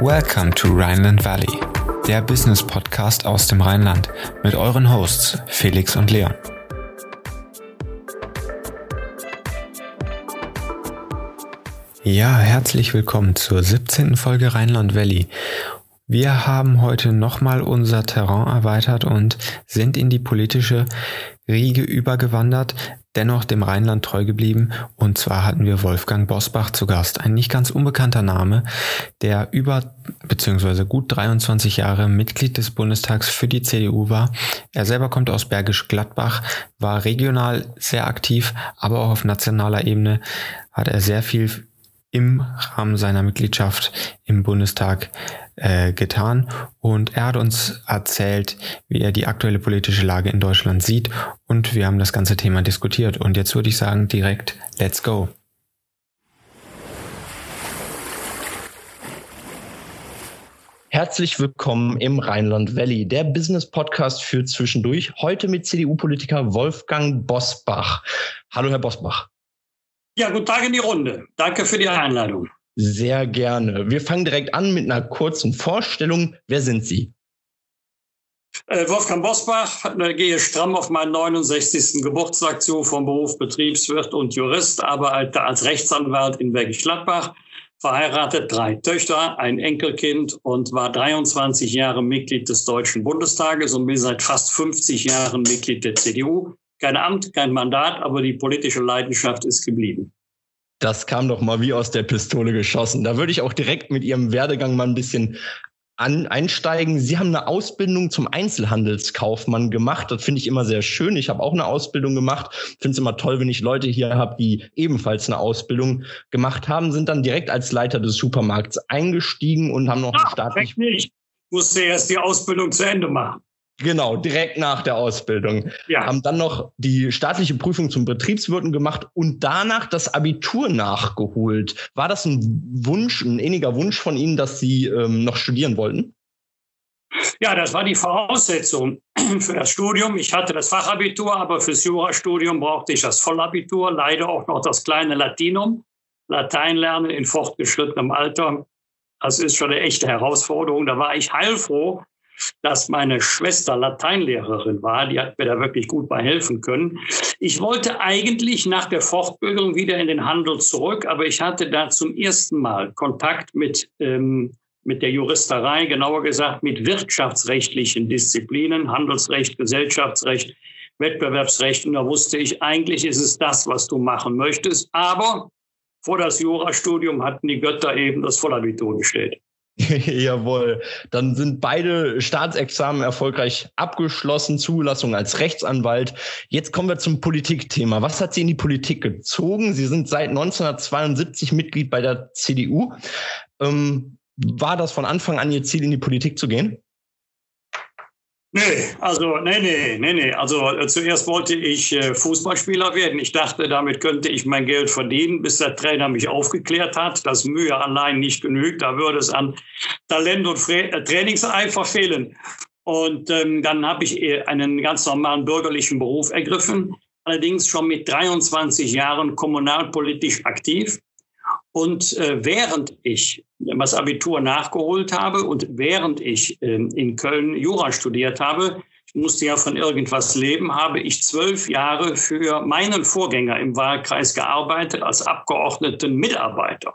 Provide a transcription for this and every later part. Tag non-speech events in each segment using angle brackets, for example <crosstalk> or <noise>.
Welcome to Rhineland Valley, der Business Podcast aus dem Rheinland mit euren Hosts Felix und Leon. Ja, herzlich willkommen zur 17. Folge Rheinland Valley. Wir haben heute nochmal unser Terrain erweitert und sind in die politische Riege übergewandert, dennoch dem Rheinland treu geblieben. Und zwar hatten wir Wolfgang Bosbach zu Gast, ein nicht ganz unbekannter Name, der über bzw. gut 23 Jahre Mitglied des Bundestags für die CDU war. Er selber kommt aus Bergisch Gladbach, war regional sehr aktiv, aber auch auf nationaler Ebene hat er sehr viel im Rahmen seiner Mitgliedschaft im Bundestag äh, getan und er hat uns erzählt, wie er die aktuelle politische Lage in Deutschland sieht und wir haben das ganze Thema diskutiert und jetzt würde ich sagen direkt, let's go. Herzlich willkommen im Rheinland Valley, der Business Podcast für zwischendurch. Heute mit CDU-Politiker Wolfgang Bosbach. Hallo, Herr Bosbach. Ja, guten Tag in die Runde. Danke für die Einladung. Sehr gerne. Wir fangen direkt an mit einer kurzen Vorstellung. Wer sind Sie? Äh, Wolfgang Bosbach, gehe stramm auf meinen 69. Geburtstag zu, vom Beruf Betriebswirt und Jurist, arbeite als Rechtsanwalt in Bergisch Gladbach, verheiratet, drei Töchter, ein Enkelkind und war 23 Jahre Mitglied des Deutschen Bundestages und bin seit fast 50 Jahren Mitglied der CDU. Kein Amt, kein Mandat, aber die politische Leidenschaft ist geblieben. Das kam doch mal wie aus der Pistole geschossen. Da würde ich auch direkt mit Ihrem Werdegang mal ein bisschen an, einsteigen. Sie haben eine Ausbildung zum Einzelhandelskaufmann gemacht. Das finde ich immer sehr schön. Ich habe auch eine Ausbildung gemacht. Finde es immer toll, wenn ich Leute hier habe, die ebenfalls eine Ausbildung gemacht haben, sind dann direkt als Leiter des Supermarkts eingestiegen und haben noch ja, staatlich. Ich musste erst die Ausbildung zu Ende machen. Genau, direkt nach der Ausbildung. Ja. Haben dann noch die staatliche Prüfung zum Betriebswirten gemacht und danach das Abitur nachgeholt. War das ein Wunsch, ein inniger Wunsch von Ihnen, dass Sie ähm, noch studieren wollten? Ja, das war die Voraussetzung für das Studium. Ich hatte das Fachabitur, aber fürs Jurastudium brauchte ich das Vollabitur, leider auch noch das kleine Latinum. Latein lernen in fortgeschrittenem Alter, das ist schon eine echte Herausforderung. Da war ich heilfroh, dass meine Schwester Lateinlehrerin war. Die hat mir da wirklich gut bei helfen können. Ich wollte eigentlich nach der Fortbildung wieder in den Handel zurück, aber ich hatte da zum ersten Mal Kontakt mit, ähm, mit der Juristerei, genauer gesagt mit wirtschaftsrechtlichen Disziplinen, Handelsrecht, Gesellschaftsrecht, Wettbewerbsrecht. Und da wusste ich, eigentlich ist es das, was du machen möchtest. Aber vor das Jurastudium hatten die Götter eben das Vollabitur gestellt. <laughs> Jawohl. Dann sind beide Staatsexamen erfolgreich abgeschlossen, Zulassung als Rechtsanwalt. Jetzt kommen wir zum Politikthema. Was hat Sie in die Politik gezogen? Sie sind seit 1972 Mitglied bei der CDU. Ähm, war das von Anfang an Ihr Ziel, in die Politik zu gehen? Nee, also nee, nee, nee, nee. Also äh, zuerst wollte ich äh, Fußballspieler werden. Ich dachte, damit könnte ich mein Geld verdienen, bis der Trainer mich aufgeklärt hat, dass Mühe allein nicht genügt. Da würde es an Talent und Fre äh, Trainingseifer fehlen. Und ähm, dann habe ich äh, einen ganz normalen bürgerlichen Beruf ergriffen, allerdings schon mit 23 Jahren kommunalpolitisch aktiv. Und äh, während ich das Abitur nachgeholt habe und während ich äh, in Köln Jura studiert habe, ich musste ja von irgendwas leben, habe ich zwölf Jahre für meinen Vorgänger im Wahlkreis gearbeitet als Abgeordneten Mitarbeiter.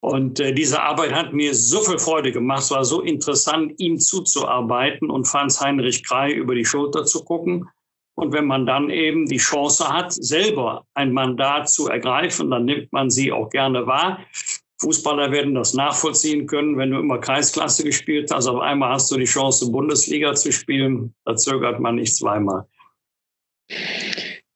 Und äh, diese Arbeit hat mir so viel Freude gemacht. Es war so interessant, ihm zuzuarbeiten und Franz Heinrich Krei über die Schulter zu gucken. Und wenn man dann eben die Chance hat, selber ein Mandat zu ergreifen, dann nimmt man sie auch gerne wahr. Fußballer werden das nachvollziehen können, wenn du immer Kreisklasse gespielt hast. Auf einmal hast du die Chance, Bundesliga zu spielen. Da zögert man nicht zweimal.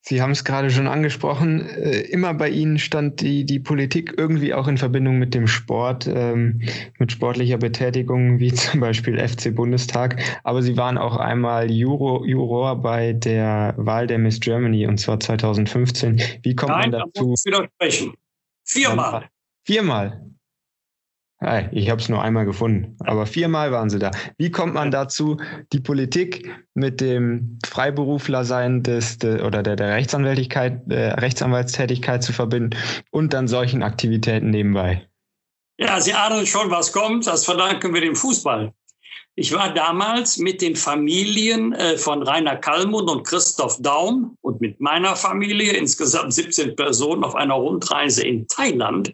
Sie haben es gerade schon angesprochen. Äh, immer bei Ihnen stand die, die Politik irgendwie auch in Verbindung mit dem Sport, ähm, mit sportlicher Betätigung, wie <laughs> zum Beispiel FC Bundestag. Aber Sie waren auch einmal Juro, Juror bei der Wahl der Miss Germany und zwar 2015. Wie kommt Nein, man dazu? Da muss ich widersprechen. Viermal. Viermal. Ich habe es nur einmal gefunden, aber viermal waren sie da. Wie kommt man dazu, die Politik mit dem Freiberuflersein des, des oder der, der Rechtsanwältigkeit, der Rechtsanwaltstätigkeit zu verbinden und dann solchen Aktivitäten nebenbei? Ja, Sie ahnen schon, was kommt. Das verdanken wir dem Fußball. Ich war damals mit den Familien äh, von Rainer Kallmund und Christoph Daum und mit meiner Familie, insgesamt 17 Personen, auf einer Rundreise in Thailand.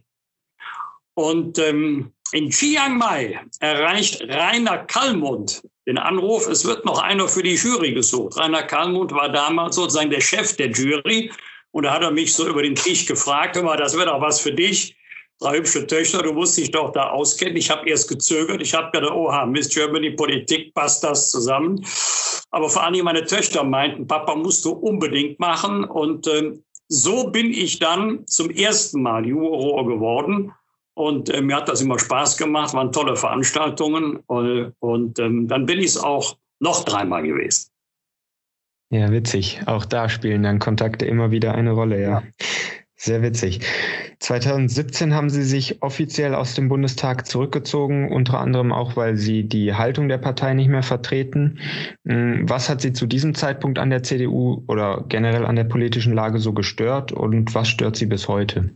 Und ähm, in Chiang Mai erreicht Rainer Kallmund den Anruf, es wird noch einer für die Jury gesucht. Rainer Kallmund war damals sozusagen der Chef der Jury. Und da hat er mich so über den Tisch gefragt, immer, das wird auch was für dich drei hübsche Töchter, du musst dich doch da auskennen. Ich habe erst gezögert. Ich habe gedacht, oha, Miss Germany Politik, passt das zusammen? Aber vor allem meine Töchter meinten, Papa musst du unbedingt machen. Und äh, so bin ich dann zum ersten Mal Juror geworden. Und äh, mir hat das immer Spaß gemacht, waren tolle Veranstaltungen. Und, und ähm, dann bin ich es auch noch dreimal gewesen. Ja, witzig. Auch da spielen dann Kontakte immer wieder eine Rolle, ja. Sehr witzig. 2017 haben Sie sich offiziell aus dem Bundestag zurückgezogen, unter anderem auch, weil Sie die Haltung der Partei nicht mehr vertreten. Hm, was hat Sie zu diesem Zeitpunkt an der CDU oder generell an der politischen Lage so gestört und was stört Sie bis heute?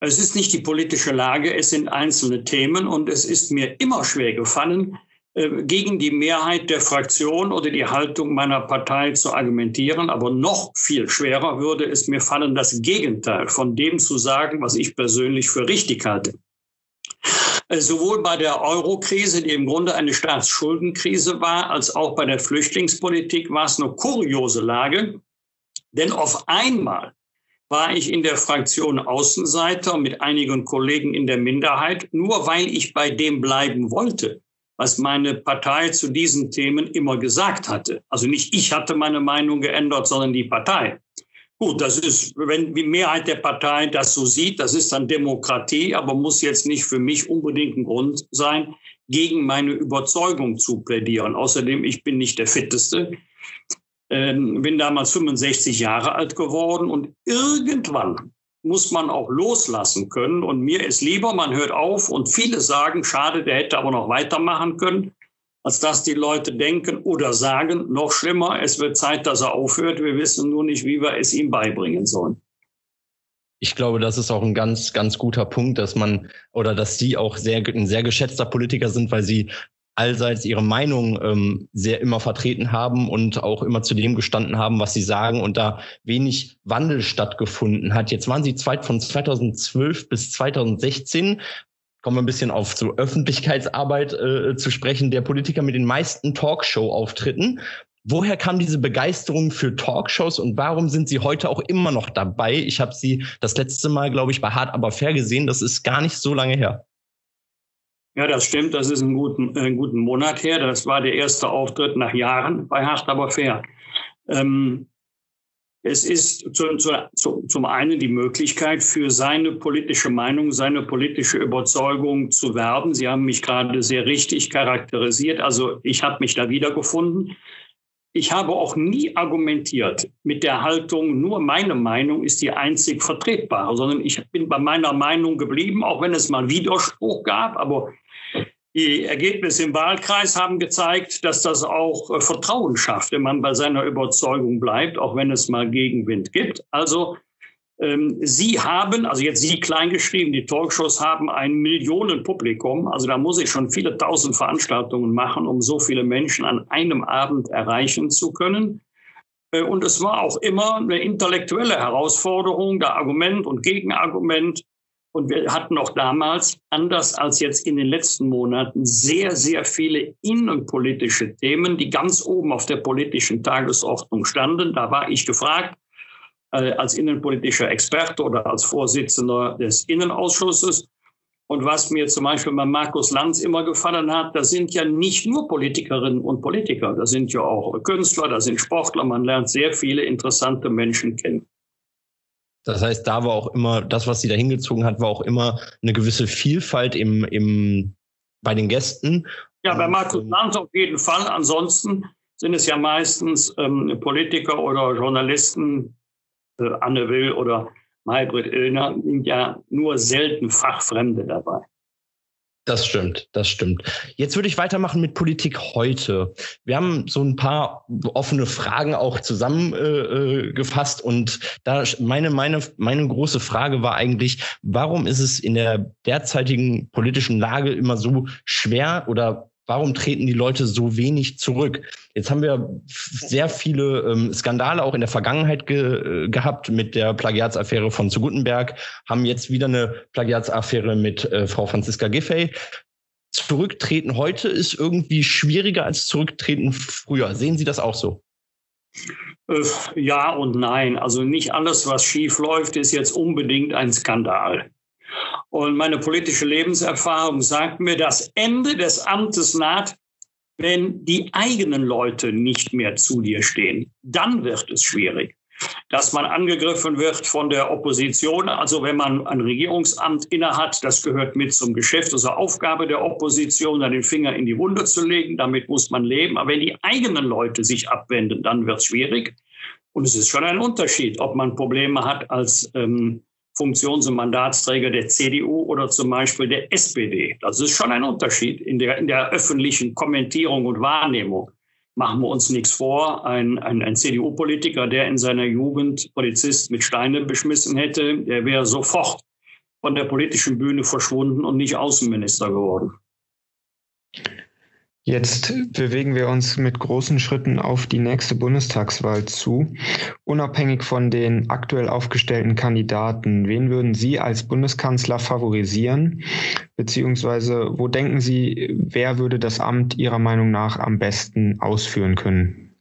Es ist nicht die politische Lage, es sind einzelne Themen und es ist mir immer schwer gefallen, äh, gegen die Mehrheit der Fraktion oder die Haltung meiner Partei zu argumentieren. Aber noch viel schwerer würde es mir fallen, das Gegenteil von dem zu sagen, was ich persönlich für richtig halte. Äh, sowohl bei der Euro-Krise, die im Grunde eine Staatsschuldenkrise war, als auch bei der Flüchtlingspolitik war es eine kuriose Lage. Denn auf einmal war ich in der Fraktion Außenseiter mit einigen Kollegen in der Minderheit, nur weil ich bei dem bleiben wollte, was meine Partei zu diesen Themen immer gesagt hatte. Also nicht ich hatte meine Meinung geändert, sondern die Partei. Gut, das ist, wenn die Mehrheit der Partei das so sieht, das ist dann Demokratie, aber muss jetzt nicht für mich unbedingt ein Grund sein, gegen meine Überzeugung zu plädieren. Außerdem, ich bin nicht der Fitteste. Ähm, bin damals 65 Jahre alt geworden und irgendwann muss man auch loslassen können. Und mir ist lieber, man hört auf und viele sagen, schade, der hätte aber noch weitermachen können, als dass die Leute denken oder sagen, noch schlimmer, es wird Zeit, dass er aufhört. Wir wissen nur nicht, wie wir es ihm beibringen sollen. Ich glaube, das ist auch ein ganz, ganz guter Punkt, dass man oder dass Sie auch sehr, ein sehr geschätzter Politiker sind, weil Sie allseits ihre Meinung ähm, sehr immer vertreten haben und auch immer zu dem gestanden haben, was sie sagen und da wenig Wandel stattgefunden hat. Jetzt waren sie zweit von 2012 bis 2016 kommen wir ein bisschen auf so Öffentlichkeitsarbeit äh, zu sprechen, der Politiker mit den meisten Talkshow-Auftritten. Woher kam diese Begeisterung für Talkshows und warum sind Sie heute auch immer noch dabei? Ich habe Sie das letzte Mal, glaube ich, bei Hart aber fair gesehen. Das ist gar nicht so lange her. Ja, das stimmt. Das ist einen guten, einen guten Monat her. Das war der erste Auftritt nach Jahren bei Hart aber fair. Ähm, es ist zu, zu, zum einen die Möglichkeit, für seine politische Meinung, seine politische Überzeugung zu werben. Sie haben mich gerade sehr richtig charakterisiert. Also ich habe mich da wiedergefunden. Ich habe auch nie argumentiert mit der Haltung, nur meine Meinung ist die einzig vertretbare, sondern ich bin bei meiner Meinung geblieben, auch wenn es mal Widerspruch gab. Aber die Ergebnisse im Wahlkreis haben gezeigt, dass das auch äh, Vertrauen schafft, wenn man bei seiner Überzeugung bleibt, auch wenn es mal Gegenwind gibt. Also ähm, Sie haben, also jetzt Sie kleingeschrieben, die Talkshows haben ein Millionenpublikum. Also da muss ich schon viele tausend Veranstaltungen machen, um so viele Menschen an einem Abend erreichen zu können. Äh, und es war auch immer eine intellektuelle Herausforderung, da Argument und Gegenargument und wir hatten auch damals, anders als jetzt in den letzten Monaten, sehr, sehr viele innenpolitische Themen, die ganz oben auf der politischen Tagesordnung standen. Da war ich gefragt, äh, als innenpolitischer Experte oder als Vorsitzender des Innenausschusses. Und was mir zum Beispiel bei Markus Lanz immer gefallen hat, da sind ja nicht nur Politikerinnen und Politiker, da sind ja auch Künstler, da sind Sportler, man lernt sehr viele interessante Menschen kennen. Das heißt, da war auch immer, das, was sie da hingezogen hat, war auch immer eine gewisse Vielfalt im, im, bei den Gästen. Ja, bei Markus Lanz auf jeden Fall. Ansonsten sind es ja meistens ähm, Politiker oder Journalisten, äh, Anne Will oder Maybrit Illner, sind ja nur selten Fachfremde dabei. Das stimmt, das stimmt. Jetzt würde ich weitermachen mit Politik heute. Wir haben so ein paar offene Fragen auch zusammengefasst äh, und da meine, meine, meine große Frage war eigentlich, warum ist es in der derzeitigen politischen Lage immer so schwer oder warum treten die Leute so wenig zurück? Jetzt haben wir sehr viele ähm, Skandale auch in der Vergangenheit ge äh, gehabt mit der Plagiatsaffäre von zu Gutenberg, haben jetzt wieder eine Plagiatsaffäre mit äh, Frau Franziska Giffey. Zurücktreten heute ist irgendwie schwieriger als zurücktreten früher. Sehen Sie das auch so? Äh, ja und nein. Also nicht alles, was schief läuft, ist jetzt unbedingt ein Skandal. Und meine politische Lebenserfahrung sagt mir, das Ende des Amtes naht, wenn die eigenen Leute nicht mehr zu dir stehen. Dann wird es schwierig. Dass man angegriffen wird von der Opposition, also wenn man ein Regierungsamt innehat, das gehört mit zum Geschäft, also Aufgabe der Opposition, da den Finger in die Wunde zu legen, damit muss man leben. Aber wenn die eigenen Leute sich abwenden, dann wird es schwierig. Und es ist schon ein Unterschied, ob man Probleme hat als ähm, Funktions- und Mandatsträger der CDU oder zum Beispiel der SPD. Das ist schon ein Unterschied in der, in der öffentlichen Kommentierung und Wahrnehmung. Machen wir uns nichts vor. Ein, ein, ein CDU-Politiker, der in seiner Jugend Polizist mit Steinen beschmissen hätte, der wäre sofort von der politischen Bühne verschwunden und nicht Außenminister geworden. Jetzt bewegen wir uns mit großen Schritten auf die nächste Bundestagswahl zu. Unabhängig von den aktuell aufgestellten Kandidaten, wen würden Sie als Bundeskanzler favorisieren? Beziehungsweise wo denken Sie, wer würde das Amt Ihrer Meinung nach am besten ausführen können?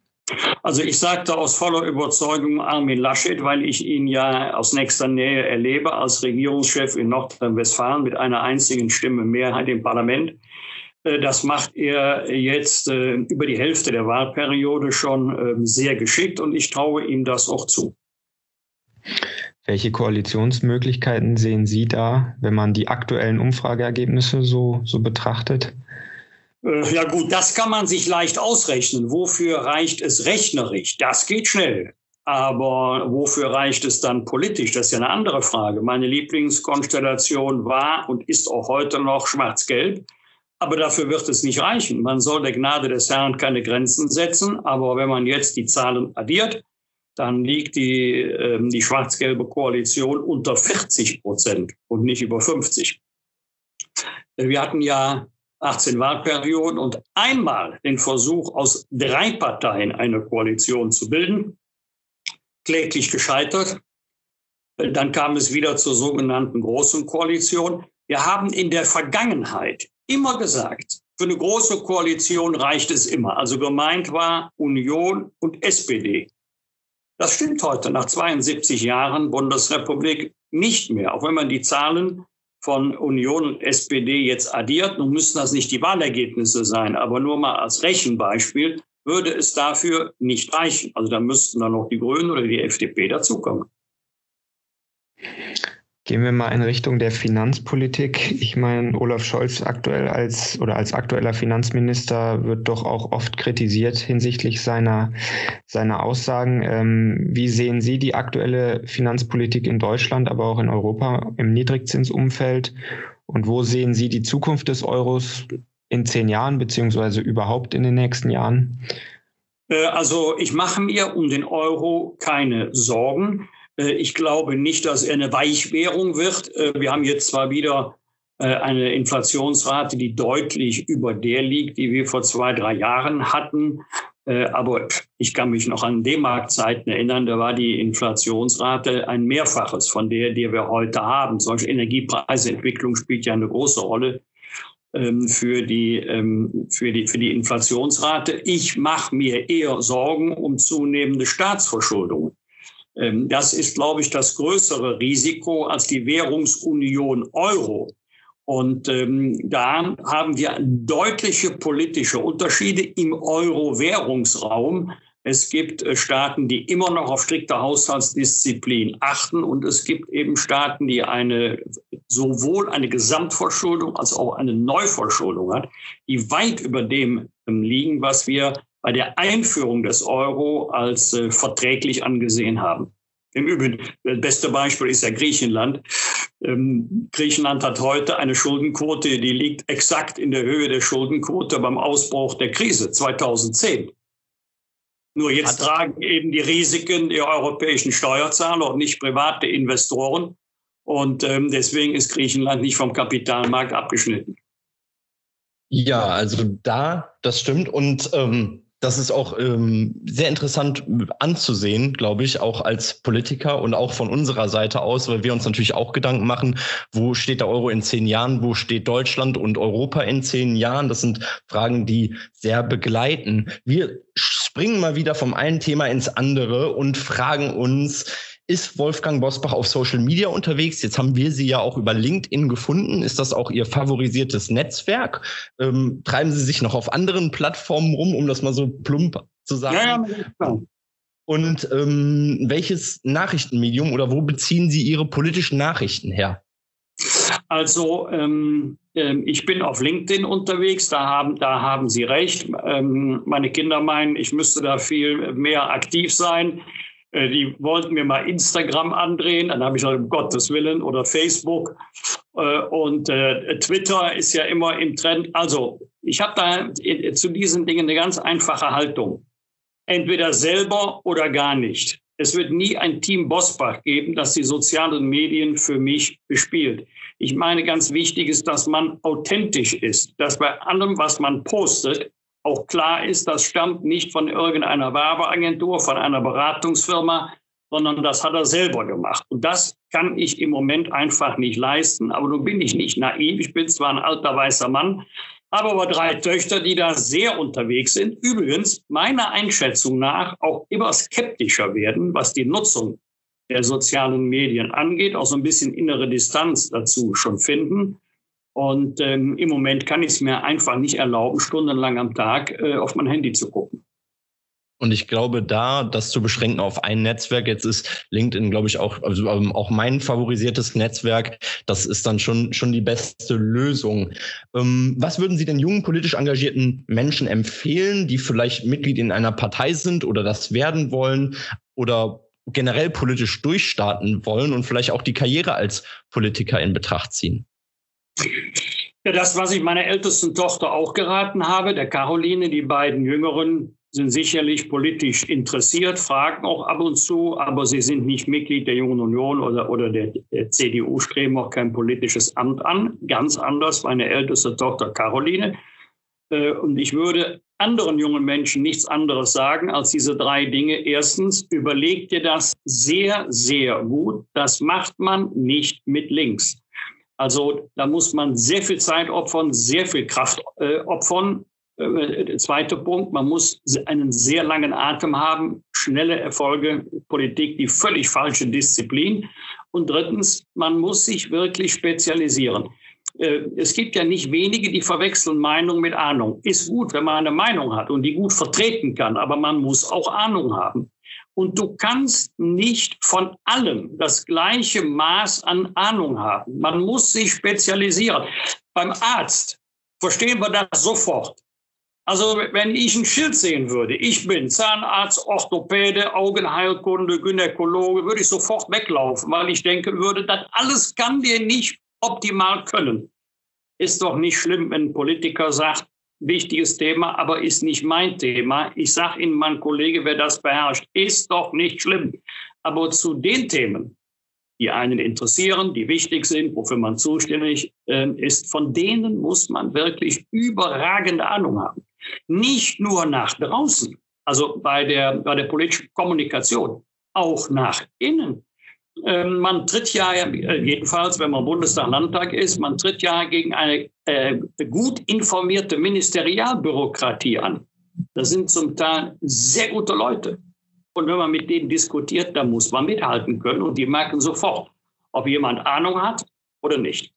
Also ich sagte aus voller Überzeugung Armin Laschet, weil ich ihn ja aus nächster Nähe erlebe als Regierungschef in Nordrhein-Westfalen mit einer einzigen Stimme Mehrheit im Parlament. Äh, das macht er jetzt äh, über die Hälfte der Wahlperiode schon ähm, sehr geschickt und ich traue ihm das auch zu. Welche Koalitionsmöglichkeiten sehen Sie da, wenn man die aktuellen Umfrageergebnisse so, so betrachtet? Äh, ja gut, das kann man sich leicht ausrechnen. Wofür reicht es rechnerisch? Das geht schnell. Aber wofür reicht es dann politisch? Das ist ja eine andere Frage. Meine Lieblingskonstellation war und ist auch heute noch schwarz-gelb. Aber dafür wird es nicht reichen. Man soll der Gnade des Herrn keine Grenzen setzen. Aber wenn man jetzt die Zahlen addiert, dann liegt die, äh, die schwarz-gelbe Koalition unter 40 Prozent und nicht über 50. Wir hatten ja 18 Wahlperioden und einmal den Versuch, aus drei Parteien eine Koalition zu bilden, kläglich gescheitert. Dann kam es wieder zur sogenannten Großen Koalition. Wir haben in der Vergangenheit immer gesagt, für eine große Koalition reicht es immer. Also gemeint war Union und SPD. Das stimmt heute nach 72 Jahren Bundesrepublik nicht mehr. Auch wenn man die Zahlen von Union und SPD jetzt addiert, nun müssen das nicht die Wahlergebnisse sein, aber nur mal als Rechenbeispiel, würde es dafür nicht reichen. Also da müssten dann noch die Grünen oder die FDP dazukommen. Gehen wir mal in Richtung der Finanzpolitik. Ich meine, Olaf Scholz aktuell als oder als aktueller Finanzminister wird doch auch oft kritisiert hinsichtlich seiner, seiner Aussagen. Ähm, wie sehen Sie die aktuelle Finanzpolitik in Deutschland, aber auch in Europa im Niedrigzinsumfeld? Und wo sehen Sie die Zukunft des Euros in zehn Jahren, beziehungsweise überhaupt in den nächsten Jahren? Äh, also ich mache mir um den Euro keine Sorgen. Äh, ich glaube nicht, dass er eine Weichwährung wird. Äh, wir haben jetzt zwar wieder äh, eine Inflationsrate, die deutlich über der liegt, die wir vor zwei, drei Jahren hatten. Aber ich kann mich noch an D-Mark-Zeiten erinnern, da war die Inflationsrate ein Mehrfaches von der, die wir heute haben. Solche Energiepreisentwicklung spielt ja eine große Rolle ähm, für die, ähm, für die, für die Inflationsrate. Ich mache mir eher Sorgen um zunehmende Staatsverschuldung. Ähm, das ist, glaube ich, das größere Risiko als die Währungsunion Euro. Und ähm, da haben wir deutliche politische Unterschiede im Euro-Währungsraum. Es gibt äh, Staaten, die immer noch auf strikte Haushaltsdisziplin achten und es gibt eben Staaten, die eine sowohl eine Gesamtverschuldung als auch eine Neuverschuldung hat, die weit über dem ähm, liegen, was wir bei der Einführung des Euro als äh, verträglich angesehen haben. Im Übrigen, das beste Beispiel ist ja Griechenland. Ähm, Griechenland hat heute eine Schuldenquote, die liegt exakt in der Höhe der Schuldenquote beim Ausbruch der Krise 2010. Nur jetzt tragen eben die Risiken die europäischen Steuerzahler und nicht private Investoren. Und ähm, deswegen ist Griechenland nicht vom Kapitalmarkt abgeschnitten. Ja, also da, das stimmt. Und ähm, das ist auch ähm, sehr interessant anzusehen, glaube ich, auch als Politiker und auch von unserer Seite aus, weil wir uns natürlich auch Gedanken machen, wo steht der Euro in zehn Jahren, wo steht Deutschland und Europa in zehn Jahren. Das sind Fragen, die sehr begleiten. Wir springen mal wieder vom einen Thema ins andere und fragen uns, ist Wolfgang Bosbach auf Social Media unterwegs? Jetzt haben wir sie ja auch über LinkedIn gefunden. Ist das auch Ihr favorisiertes Netzwerk? Ähm, treiben Sie sich noch auf anderen Plattformen rum, um das mal so plump zu sagen? Ja, ja, Und ähm, welches Nachrichtenmedium oder wo beziehen Sie Ihre politischen Nachrichten her? Also ähm, ähm, ich bin auf LinkedIn unterwegs, da haben, da haben Sie recht. Ähm, meine Kinder meinen, ich müsste da viel mehr aktiv sein. Äh, die wollten mir mal Instagram andrehen, dann habe ich gesagt, um Gottes Willen, oder Facebook. Äh, und äh, Twitter ist ja immer im Trend. Also, ich habe da zu diesen Dingen eine ganz einfache Haltung. Entweder selber oder gar nicht. Es wird nie ein Team Bosbach geben, das die sozialen Medien für mich bespielt. Ich meine, ganz wichtig ist, dass man authentisch ist, dass bei allem, was man postet, auch klar ist, das stammt nicht von irgendeiner Werbeagentur, von einer Beratungsfirma, sondern das hat er selber gemacht. Und das kann ich im Moment einfach nicht leisten. Aber nun bin ich nicht naiv. Ich bin zwar ein alter weißer Mann, habe aber drei Töchter, die da sehr unterwegs sind. Übrigens, meiner Einschätzung nach auch immer skeptischer werden, was die Nutzung der sozialen Medien angeht, auch so ein bisschen innere Distanz dazu schon finden. Und ähm, im Moment kann ich es mir einfach nicht erlauben, stundenlang am Tag äh, auf mein Handy zu gucken. Und ich glaube, da das zu beschränken auf ein Netzwerk, jetzt ist LinkedIn, glaube ich, auch, also ähm, auch mein favorisiertes Netzwerk, das ist dann schon, schon die beste Lösung. Ähm, was würden Sie den jungen politisch engagierten Menschen empfehlen, die vielleicht Mitglied in einer Partei sind oder das werden wollen oder generell politisch durchstarten wollen und vielleicht auch die Karriere als Politiker in Betracht ziehen? Ja, das, was ich meiner ältesten Tochter auch geraten habe, der Caroline, die beiden Jüngeren sind sicherlich politisch interessiert, fragen auch ab und zu, aber sie sind nicht Mitglied der Jungen Union oder, oder der, der CDU, streben auch kein politisches Amt an. Ganz anders meine älteste Tochter Caroline. Äh, und ich würde anderen jungen Menschen nichts anderes sagen als diese drei Dinge. Erstens, überleg dir das sehr, sehr gut. Das macht man nicht mit links. Also da muss man sehr viel Zeit opfern, sehr viel Kraft äh, opfern. Äh, der zweite Punkt, man muss einen sehr langen Atem haben, schnelle Erfolge, Politik, die völlig falsche Disziplin. Und drittens, man muss sich wirklich spezialisieren. Äh, es gibt ja nicht wenige, die verwechseln Meinung mit Ahnung. Ist gut, wenn man eine Meinung hat und die gut vertreten kann, aber man muss auch Ahnung haben. Und du kannst nicht von allem das gleiche Maß an Ahnung haben. Man muss sich spezialisieren. Beim Arzt verstehen wir das sofort. Also wenn ich ein Schild sehen würde, ich bin Zahnarzt, Orthopäde, Augenheilkunde, Gynäkologe, würde ich sofort weglaufen, weil ich denken würde, das alles kann dir nicht optimal können. Ist doch nicht schlimm, wenn ein Politiker sagt, wichtiges Thema, aber ist nicht mein Thema. Ich sage Ihnen, mein Kollege, wer das beherrscht, ist doch nicht schlimm. Aber zu den Themen, die einen interessieren, die wichtig sind, wofür man zuständig äh, ist, von denen muss man wirklich überragende Ahnung haben. Nicht nur nach draußen, also bei der, bei der politischen Kommunikation, auch nach innen. Ähm, man tritt ja, äh, jedenfalls, wenn man Bundestag, Landtag ist, man tritt ja gegen eine äh, gut informierte Ministerialbürokratie an. Das sind zum Teil sehr gute Leute. Und wenn man mit denen diskutiert, dann muss man mithalten können. Und die merken sofort, ob jemand Ahnung hat oder nicht.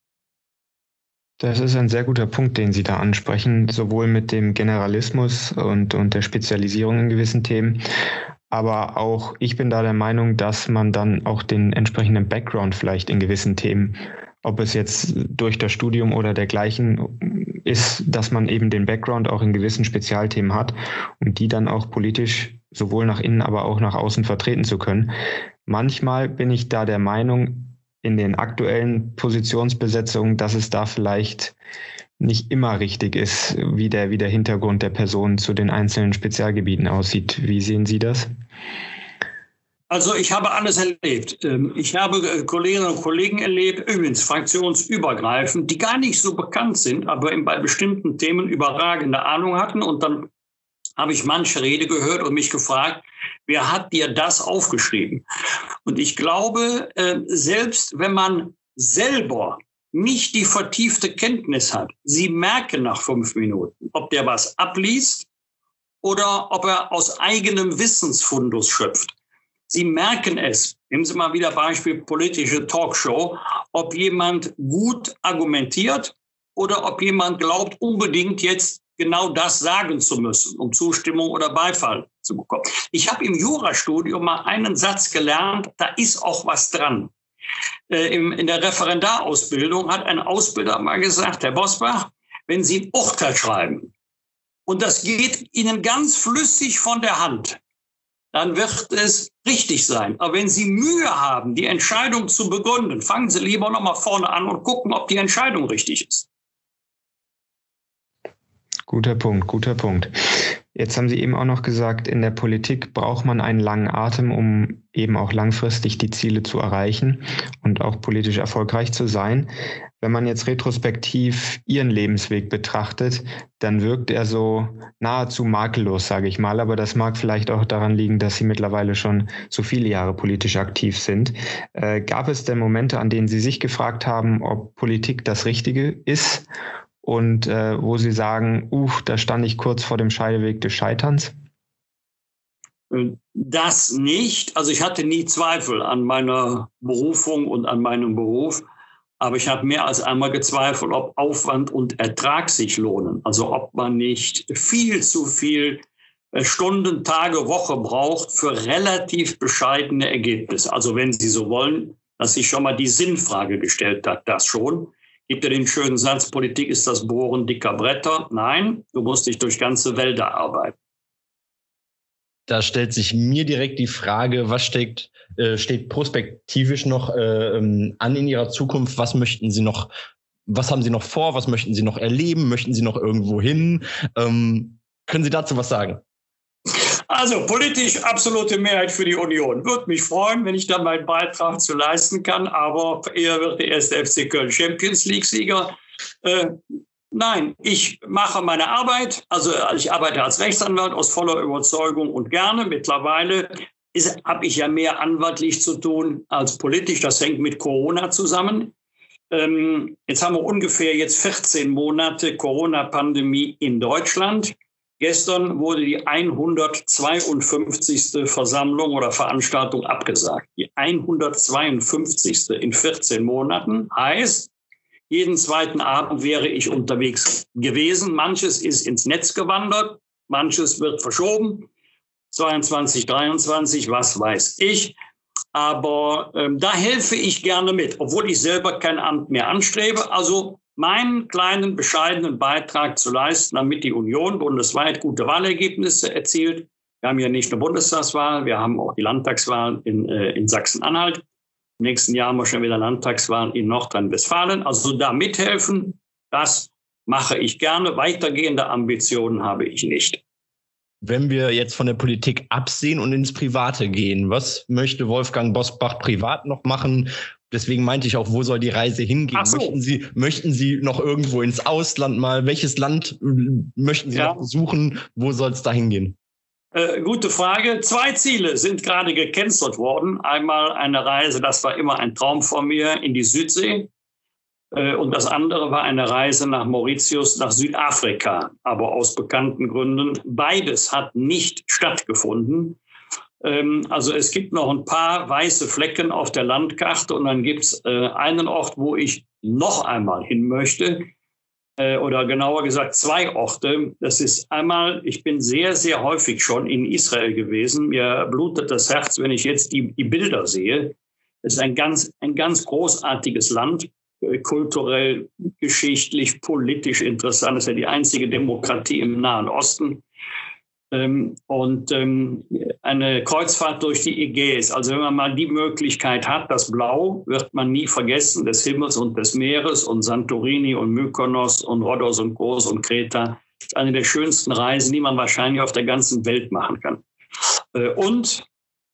Das ist ein sehr guter Punkt, den Sie da ansprechen, sowohl mit dem Generalismus und, und der Spezialisierung in gewissen Themen, aber auch ich bin da der Meinung, dass man dann auch den entsprechenden Background vielleicht in gewissen Themen, ob es jetzt durch das Studium oder dergleichen ist, dass man eben den Background auch in gewissen Spezialthemen hat, um die dann auch politisch sowohl nach innen, aber auch nach außen vertreten zu können. Manchmal bin ich da der Meinung, in den aktuellen Positionsbesetzungen, dass es da vielleicht nicht immer richtig ist, wie der, wie der Hintergrund der Person zu den einzelnen Spezialgebieten aussieht. Wie sehen Sie das? Also ich habe alles erlebt. Ähm, ich habe äh, Kolleginnen und Kollegen erlebt, übrigens fraktionsübergreifend, die gar nicht so bekannt sind, aber bei bestimmten Themen überragende Ahnung hatten. Und dann habe ich manche Rede gehört und mich gefragt, wer hat dir das aufgeschrieben? Und ich glaube, äh, selbst wenn man selber nicht die vertiefte Kenntnis hat, Sie merken nach fünf Minuten, ob der was abliest oder ob er aus eigenem Wissensfundus schöpft. Sie merken es, nehmen Sie mal wieder Beispiel politische Talkshow, ob jemand gut argumentiert oder ob jemand glaubt, unbedingt jetzt genau das sagen zu müssen, um Zustimmung oder Beifall zu bekommen. Ich habe im Jurastudium mal einen Satz gelernt, da ist auch was dran. Äh, in der Referendarausbildung hat ein Ausbilder mal gesagt, Herr Bosbach, wenn Sie ein Urteil schreiben und das geht Ihnen ganz flüssig von der Hand, dann wird es richtig sein. Aber wenn Sie Mühe haben, die Entscheidung zu begründen, fangen Sie lieber noch mal vorne an und gucken, ob die Entscheidung richtig ist. Guter Punkt, guter Punkt. Jetzt haben Sie eben auch noch gesagt, in der Politik braucht man einen langen Atem, um eben auch langfristig die Ziele zu erreichen und auch politisch erfolgreich zu sein. Wenn man jetzt retrospektiv Ihren Lebensweg betrachtet, dann wirkt er so nahezu makellos, sage ich mal. Aber das mag vielleicht auch daran liegen, dass Sie mittlerweile schon so viele Jahre politisch aktiv sind. Äh, gab es denn Momente, an denen Sie sich gefragt haben, ob Politik das Richtige ist? Und äh, wo Sie sagen, uff, da stand ich kurz vor dem Scheideweg des Scheiterns? Das nicht. Also ich hatte nie Zweifel an meiner Berufung und an meinem Beruf. Aber ich habe mehr als einmal gezweifelt, ob Aufwand und Ertrag sich lohnen. Also ob man nicht viel zu viel äh, Stunden, Tage, Woche braucht für relativ bescheidene Ergebnisse. Also wenn Sie so wollen, dass sich schon mal die Sinnfrage gestellt hat, das schon gibt ja den schönen Satz, Politik ist das Bohren dicker Bretter. Nein, du musst dich durch ganze Wälder arbeiten. Da stellt sich mir direkt die Frage, was steckt, äh, steht prospektivisch noch äh, ähm, an in Ihrer Zukunft? Was möchten Sie noch, was haben Sie noch vor? Was möchten Sie noch erleben? Möchten Sie noch irgendwo hin? Ähm, können Sie dazu was sagen? Also politisch absolute Mehrheit für die Union. Würde mich freuen, wenn ich da meinen Beitrag zu leisten kann, aber eher wird der erste FC Köln Champions League-Sieger. Äh, nein, ich mache meine Arbeit. Also ich arbeite als Rechtsanwalt aus voller Überzeugung und gerne. Mittlerweile habe ich ja mehr anwaltlich zu tun als politisch. Das hängt mit Corona zusammen. Ähm, jetzt haben wir ungefähr jetzt 14 Monate Corona-Pandemie in Deutschland. Gestern wurde die 152. Versammlung oder Veranstaltung abgesagt. Die 152. in 14 Monaten heißt, jeden zweiten Abend wäre ich unterwegs gewesen. Manches ist ins Netz gewandert, manches wird verschoben. 22, 23, was weiß ich. Aber ähm, da helfe ich gerne mit, obwohl ich selber kein Amt mehr anstrebe. Also meinen kleinen, bescheidenen Beitrag zu leisten, damit die Union bundesweit gute Wahlergebnisse erzielt. Wir haben ja nicht nur Bundestagswahl, wir haben auch die Landtagswahl in, äh, in Sachsen-Anhalt. Im nächsten Jahr haben wir schon wieder Landtagswahlen in Nordrhein-Westfalen. Also da mithelfen, das mache ich gerne. Weitergehende Ambitionen habe ich nicht. Wenn wir jetzt von der Politik absehen und ins Private gehen, was möchte Wolfgang Bosbach privat noch machen? Deswegen meinte ich auch, wo soll die Reise hingehen? So. Möchten Sie, möchten Sie noch irgendwo ins Ausland mal? Welches Land äh, möchten Sie ja. noch besuchen? Wo soll es da hingehen? Äh, gute Frage. Zwei Ziele sind gerade gecancelt worden. Einmal eine Reise, das war immer ein Traum von mir, in die Südsee. Äh, und das andere war eine Reise nach Mauritius, nach Südafrika. Aber aus bekannten Gründen. Beides hat nicht stattgefunden. Ähm, also es gibt noch ein paar weiße Flecken auf der Landkarte und dann gibt es äh, einen Ort, wo ich noch einmal hin möchte. Äh, oder genauer gesagt zwei Orte. Das ist einmal, ich bin sehr, sehr häufig schon in Israel gewesen. Mir blutet das Herz, wenn ich jetzt die, die Bilder sehe. Es ist ein ganz, ein ganz großartiges Land, äh, kulturell, geschichtlich, politisch interessant. Es ist ja die einzige Demokratie im Nahen Osten. Ähm, und ähm, eine Kreuzfahrt durch die Ägäis. Also wenn man mal die Möglichkeit hat, das Blau wird man nie vergessen, des Himmels und des Meeres und Santorini und Mykonos und Rhodos und Kos und Kreta. Eine der schönsten Reisen, die man wahrscheinlich auf der ganzen Welt machen kann. Äh, und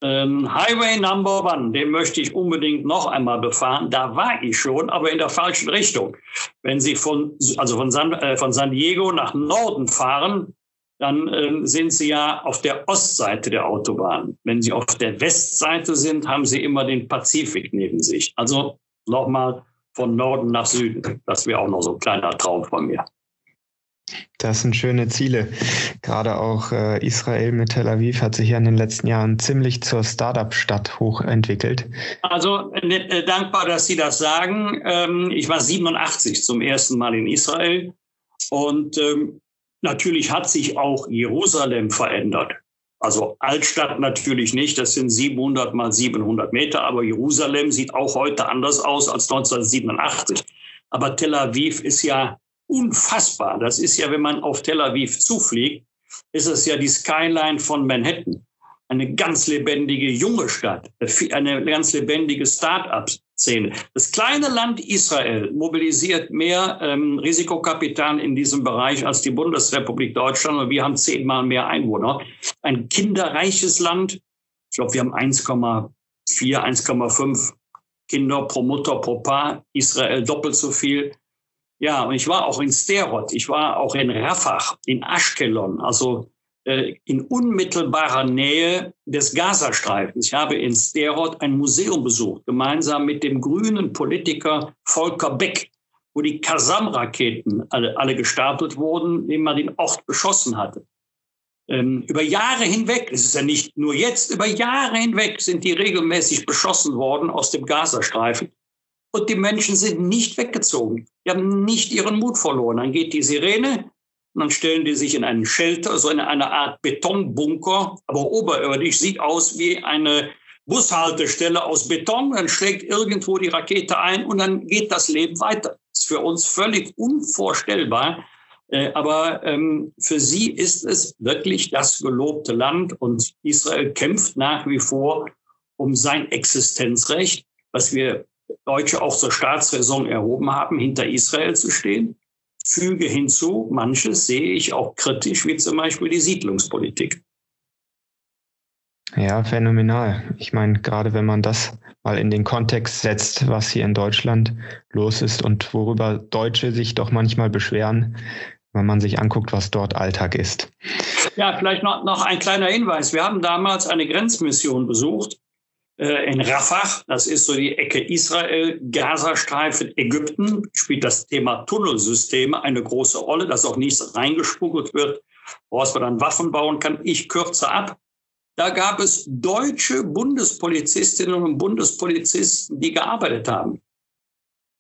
ähm, Highway Number One, den möchte ich unbedingt noch einmal befahren. Da war ich schon, aber in der falschen Richtung. Wenn Sie von, also von San, äh, von San Diego nach Norden fahren, dann äh, sind Sie ja auf der Ostseite der Autobahn. Wenn Sie auf der Westseite sind, haben Sie immer den Pazifik neben sich. Also nochmal von Norden nach Süden. Das wäre auch noch so ein kleiner Traum von mir. Das sind schöne Ziele. Gerade auch äh, Israel mit Tel Aviv hat sich ja in den letzten Jahren ziemlich zur Startup-Stadt hochentwickelt. Also äh, äh dankbar, dass Sie das sagen. Ähm, ich war 87 zum ersten Mal in Israel und ähm, natürlich hat sich auch Jerusalem verändert. Also Altstadt natürlich nicht, das sind 700 mal 700 Meter, aber Jerusalem sieht auch heute anders aus als 1987. Aber Tel Aviv ist ja unfassbar. Das ist ja, wenn man auf Tel Aviv zufliegt, ist es ja die Skyline von Manhattan. Eine ganz lebendige junge Stadt, eine ganz lebendige Start-up-Szene. Das kleine Land Israel mobilisiert mehr ähm, Risikokapital in diesem Bereich als die Bundesrepublik Deutschland und wir haben zehnmal mehr Einwohner. Ein kinderreiches Land. Ich glaube, wir haben 1,4, 1,5 Kinder pro Mutter pro Paar. Israel doppelt so viel. Ja, und ich war auch in Sterot, ich war auch in Rafah, in Ashkelon, also in unmittelbarer Nähe des Gazastreifens. Ich habe in Sterot ein Museum besucht, gemeinsam mit dem grünen Politiker Volker Beck, wo die Kasam-Raketen alle, alle gestartet wurden, indem man den Ort beschossen hatte. Ähm, über Jahre hinweg, es ist ja nicht nur jetzt, über Jahre hinweg sind die regelmäßig beschossen worden aus dem Gazastreifen. Und die Menschen sind nicht weggezogen. Die haben nicht ihren Mut verloren. Dann geht die Sirene und dann stellen die sich in einen Shelter, so in eine Art Betonbunker, aber oberirdisch sieht aus wie eine Bushaltestelle aus Beton. Dann schlägt irgendwo die Rakete ein und dann geht das Leben weiter. Ist für uns völlig unvorstellbar. Äh, aber ähm, für sie ist es wirklich das gelobte Land und Israel kämpft nach wie vor um sein Existenzrecht, was wir Deutsche auch zur Staatsräson erhoben haben, hinter Israel zu stehen. Füge hinzu, manches sehe ich auch kritisch, wie zum Beispiel die Siedlungspolitik. Ja, phänomenal. Ich meine, gerade wenn man das mal in den Kontext setzt, was hier in Deutschland los ist und worüber Deutsche sich doch manchmal beschweren, wenn man sich anguckt, was dort Alltag ist. Ja, vielleicht noch, noch ein kleiner Hinweis. Wir haben damals eine Grenzmission besucht in Rafah, das ist so die Ecke Israel, Gazastreifen, Ägypten, spielt das Thema Tunnelsysteme eine große Rolle, dass auch nichts reingespuggelt wird, woraus man dann Waffen bauen kann. Ich kürze ab. Da gab es deutsche Bundespolizistinnen und Bundespolizisten, die gearbeitet haben.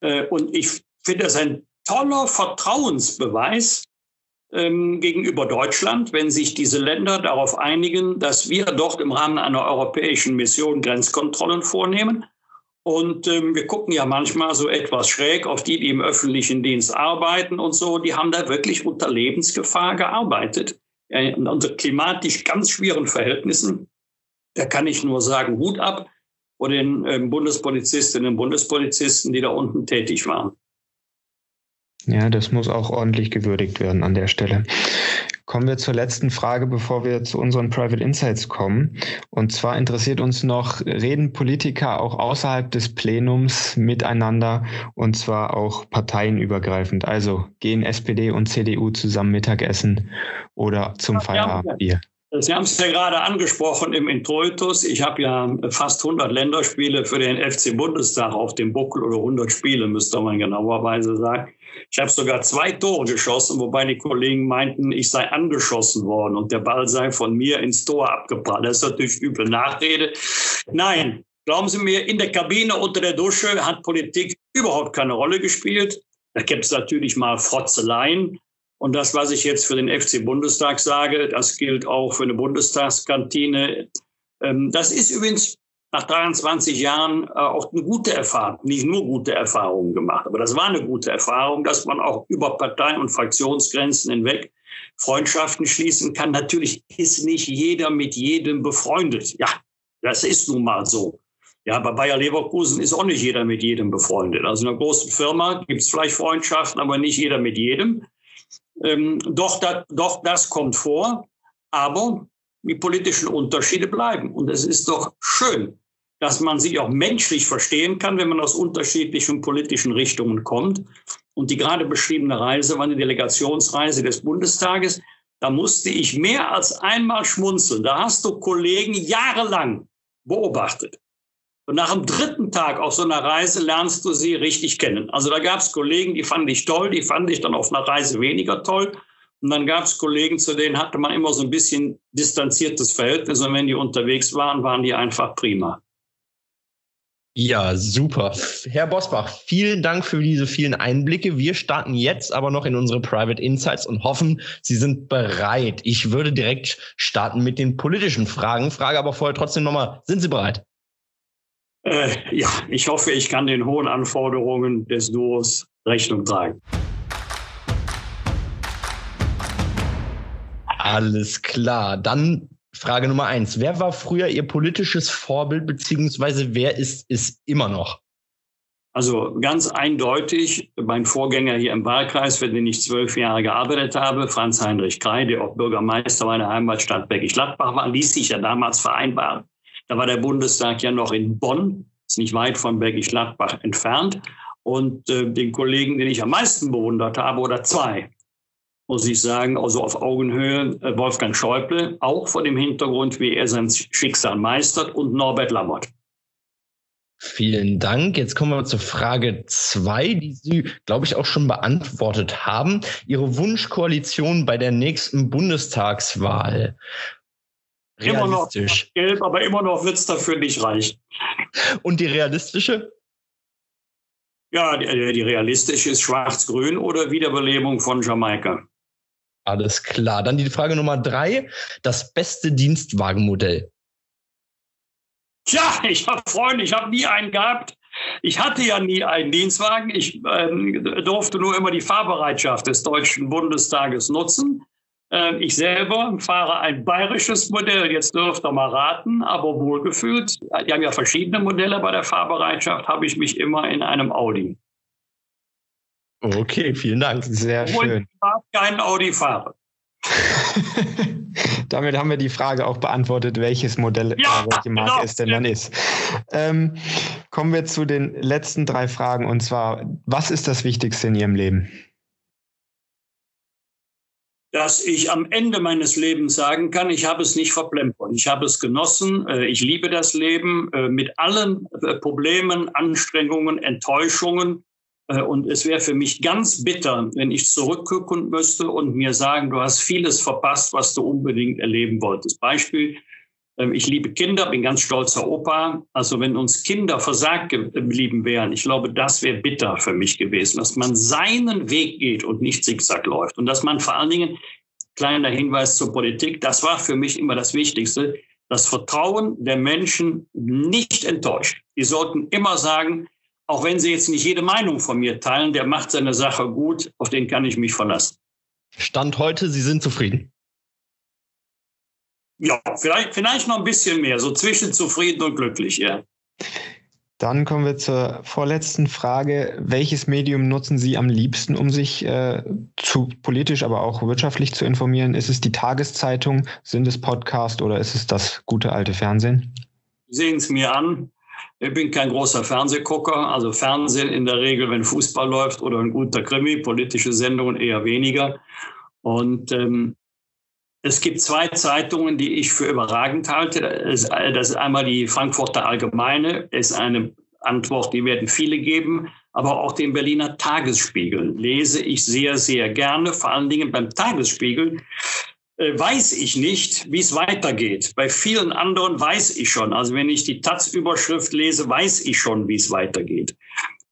Äh, und ich finde das ein toller Vertrauensbeweis, gegenüber Deutschland, wenn sich diese Länder darauf einigen, dass wir dort im Rahmen einer europäischen Mission Grenzkontrollen vornehmen. Und ähm, wir gucken ja manchmal so etwas schräg auf die, die im öffentlichen Dienst arbeiten und so. Die haben da wirklich unter Lebensgefahr gearbeitet, ja, unter klimatisch ganz schweren Verhältnissen. Da kann ich nur sagen, Hut ab vor den ähm, Bundespolizistinnen und Bundespolizisten, die da unten tätig waren. Ja, das muss auch ordentlich gewürdigt werden an der Stelle. Kommen wir zur letzten Frage, bevor wir zu unseren Private Insights kommen. Und zwar interessiert uns noch, reden Politiker auch außerhalb des Plenums miteinander und zwar auch parteienübergreifend? Also gehen SPD und CDU zusammen Mittagessen oder zum Feierabendbier? Sie haben es ja gerade angesprochen im Introitus. Ich habe ja fast 100 Länderspiele für den FC Bundestag auf dem Buckel oder 100 Spiele, müsste man genauerweise sagen. Ich habe sogar zwei Tore geschossen, wobei die Kollegen meinten, ich sei angeschossen worden und der Ball sei von mir ins Tor abgeprallt. Das ist natürlich übel Nachrede. Nein, glauben Sie mir, in der Kabine unter der Dusche hat Politik überhaupt keine Rolle gespielt. Da gibt es natürlich mal Frotzeleien. Und das, was ich jetzt für den FC Bundestag sage, das gilt auch für eine Bundestagskantine. Ähm, das ist übrigens nach 23 Jahren äh, auch eine gute Erfahrung, nicht nur gute Erfahrungen gemacht, aber das war eine gute Erfahrung, dass man auch über Partei- und Fraktionsgrenzen hinweg Freundschaften schließen kann. Natürlich ist nicht jeder mit jedem befreundet. Ja, das ist nun mal so. Ja, bei Bayer Leverkusen ist auch nicht jeder mit jedem befreundet. Also in einer großen Firma gibt es vielleicht Freundschaften, aber nicht jeder mit jedem. Ähm, doch, da, doch, das kommt vor. Aber die politischen Unterschiede bleiben. Und es ist doch schön, dass man sich auch menschlich verstehen kann, wenn man aus unterschiedlichen politischen Richtungen kommt. Und die gerade beschriebene Reise war eine Delegationsreise des Bundestages. Da musste ich mehr als einmal schmunzeln. Da hast du Kollegen jahrelang beobachtet. Und nach dem dritten Tag auf so einer Reise lernst du sie richtig kennen. Also da gab es Kollegen, die fand ich toll, die fand ich dann auf einer Reise weniger toll. Und dann gab es Kollegen, zu denen hatte man immer so ein bisschen distanziertes Verhältnis. Und wenn die unterwegs waren, waren die einfach prima. Ja, super. Herr Bosbach, vielen Dank für diese vielen Einblicke. Wir starten jetzt aber noch in unsere Private Insights und hoffen, Sie sind bereit. Ich würde direkt starten mit den politischen Fragen, frage aber vorher trotzdem nochmal, sind Sie bereit? Äh, ja, ich hoffe, ich kann den hohen Anforderungen des Duos Rechnung tragen. Alles klar. Dann Frage Nummer eins. Wer war früher Ihr politisches Vorbild, beziehungsweise wer ist es immer noch? Also ganz eindeutig mein Vorgänger hier im Wahlkreis, für den ich zwölf Jahre gearbeitet habe, Franz Heinrich Krei, der auch Bürgermeister meiner Heimatstadt Bergisch Gladbach war, ließ sich ja damals vereinbaren. Da war der Bundestag ja noch in Bonn, ist nicht weit von Bergisch Gladbach entfernt. Und äh, den Kollegen, den ich am meisten bewundert habe, oder zwei, muss ich sagen, also auf Augenhöhe äh, Wolfgang Schäuble, auch vor dem Hintergrund, wie er sein Schicksal meistert, und Norbert Lammert. Vielen Dank. Jetzt kommen wir zur Frage zwei, die Sie, glaube ich, auch schon beantwortet haben. Ihre Wunschkoalition bei der nächsten Bundestagswahl. Immer noch gelb, aber immer noch wird es dafür nicht reichen. Und die realistische? Ja, die, die realistische ist schwarz-grün oder Wiederbelebung von Jamaika. Alles klar. Dann die Frage Nummer drei. Das beste Dienstwagenmodell. Tja, ich habe Freunde, ich habe nie einen gehabt. Ich hatte ja nie einen Dienstwagen. Ich ähm, durfte nur immer die Fahrbereitschaft des Deutschen Bundestages nutzen. Ähm, ich selber fahre ein bayerisches Modell. Jetzt dürft ihr mal raten, aber wohlgefühlt. Die haben ja verschiedene Modelle bei der Fahrbereitschaft. Habe ich mich immer in einem Audi. Okay, vielen Dank. Sehr Obwohl schön. Ich darf keinen Audi fahren. <laughs> Damit haben wir die Frage auch beantwortet, welches Modell, ja, äh, welche Marke genau. es denn dann ist. Ähm, kommen wir zu den letzten drei Fragen und zwar, was ist das Wichtigste in Ihrem Leben? dass ich am Ende meines Lebens sagen kann, ich habe es nicht verplempert. Ich habe es genossen. Äh, ich liebe das Leben äh, mit allen Problemen, Anstrengungen, Enttäuschungen. Äh, und es wäre für mich ganz bitter, wenn ich zurückgucken müsste und mir sagen, du hast vieles verpasst, was du unbedingt erleben wolltest. Beispiel, ähm, ich liebe Kinder, bin ganz stolzer Opa. Also wenn uns Kinder versagt geblieben wären, ich glaube, das wäre bitter für mich gewesen, dass man seinen Weg geht und nicht zigzag läuft. Und dass man vor allen Dingen, kleiner Hinweis zur Politik, das war für mich immer das Wichtigste, das Vertrauen der Menschen nicht enttäuscht. Die sollten immer sagen, auch wenn Sie jetzt nicht jede Meinung von mir teilen, der macht seine Sache gut, auf den kann ich mich verlassen. Stand heute, Sie sind zufrieden. Ja, vielleicht, vielleicht noch ein bisschen mehr, so zwischen zufrieden und glücklich, ja. Dann kommen wir zur vorletzten Frage. Welches Medium nutzen Sie am liebsten, um sich äh, zu politisch, aber auch wirtschaftlich zu informieren? Ist es die Tageszeitung, sind es Podcast oder ist es das gute alte Fernsehen? Sehen es mir an. Ich bin kein großer Fernsehgucker, also Fernsehen in der Regel, wenn Fußball läuft oder ein guter Krimi, politische Sendungen eher weniger. Und ähm, es gibt zwei Zeitungen, die ich für überragend halte. Das ist einmal die Frankfurter Allgemeine, ist eine Antwort, die werden viele geben, aber auch den Berliner Tagesspiegel lese ich sehr, sehr gerne, vor allen Dingen beim Tagesspiegel weiß ich nicht, wie es weitergeht. Bei vielen anderen weiß ich schon. Also wenn ich die Taz-Überschrift lese, weiß ich schon, wie es weitergeht.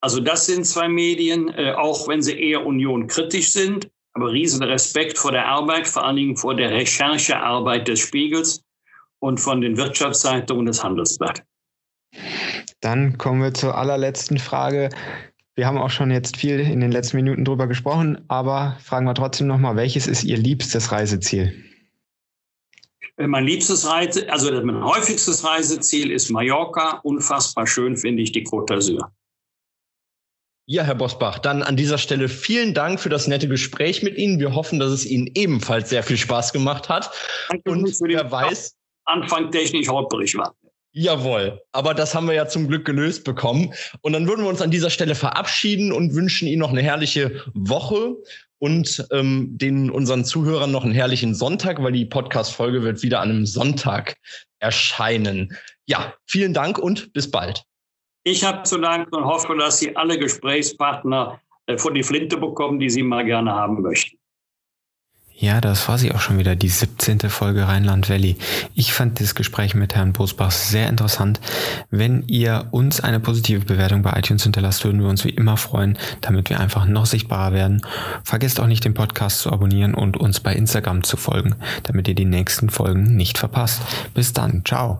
Also das sind zwei Medien, äh, auch wenn sie eher unionkritisch sind, aber riesen Respekt vor der Arbeit, vor allen Dingen vor der Recherchearbeit des Spiegels und von den Wirtschaftszeitungen des Handelsblatt. Dann kommen wir zur allerletzten Frage. Wir haben auch schon jetzt viel in den letzten Minuten drüber gesprochen, aber fragen wir trotzdem nochmal, welches ist Ihr liebstes Reiseziel? Äh, mein liebstes Reise, also mein häufigstes Reiseziel ist Mallorca. Unfassbar schön finde ich die Côte d'Azur. Ja, Herr Bosbach, dann an dieser Stelle vielen Dank für das nette Gespräch mit Ihnen. Wir hoffen, dass es Ihnen ebenfalls sehr viel Spaß gemacht hat. Danke Und wer weiß. Anfang technisch holperig war. Jawohl, aber das haben wir ja zum Glück gelöst bekommen. Und dann würden wir uns an dieser Stelle verabschieden und wünschen Ihnen noch eine herrliche Woche und ähm, den unseren Zuhörern noch einen herrlichen Sonntag, weil die Podcast-Folge wird wieder an einem Sonntag erscheinen. Ja, vielen Dank und bis bald. Ich habe zu danken und hoffe, dass Sie alle Gesprächspartner äh, von die Flinte bekommen, die Sie mal gerne haben möchten. Ja, das war sie auch schon wieder, die 17. Folge Rheinland Valley. Ich fand das Gespräch mit Herrn Bosbach sehr interessant. Wenn ihr uns eine positive Bewertung bei iTunes hinterlasst, würden wir uns wie immer freuen, damit wir einfach noch sichtbarer werden. Vergesst auch nicht, den Podcast zu abonnieren und uns bei Instagram zu folgen, damit ihr die nächsten Folgen nicht verpasst. Bis dann, ciao.